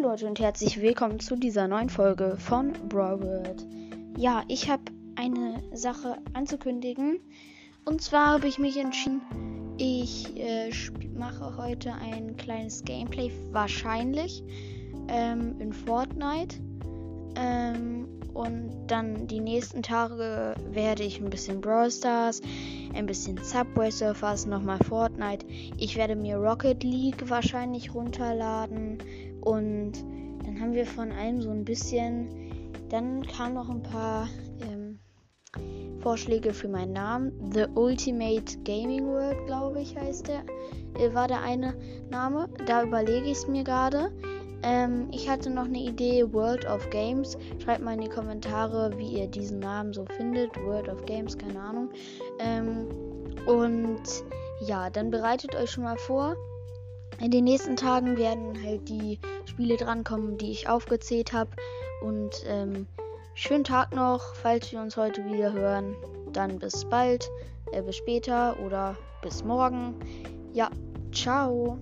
Leute und herzlich willkommen zu dieser neuen Folge von Brawl Ja, ich habe eine Sache anzukündigen. Und zwar habe ich mich entschieden, ich äh, mache heute ein kleines Gameplay, wahrscheinlich ähm, in Fortnite. Und dann die nächsten Tage werde ich ein bisschen Brawl Stars, ein bisschen Subway Surfers, nochmal Fortnite. Ich werde mir Rocket League wahrscheinlich runterladen. Und dann haben wir von allem so ein bisschen. Dann kamen noch ein paar ähm, Vorschläge für meinen Namen. The Ultimate Gaming World, glaube ich, heißt der. Äh, war der eine Name. Da überlege ich es mir gerade. Ähm, ich hatte noch eine Idee, World of Games. Schreibt mal in die Kommentare, wie ihr diesen Namen so findet. World of Games, keine Ahnung. Ähm, und ja, dann bereitet euch schon mal vor. In den nächsten Tagen werden halt die Spiele drankommen, die ich aufgezählt habe. Und ähm, schönen Tag noch, falls wir uns heute wieder hören. Dann bis bald, äh, bis später oder bis morgen. Ja, ciao.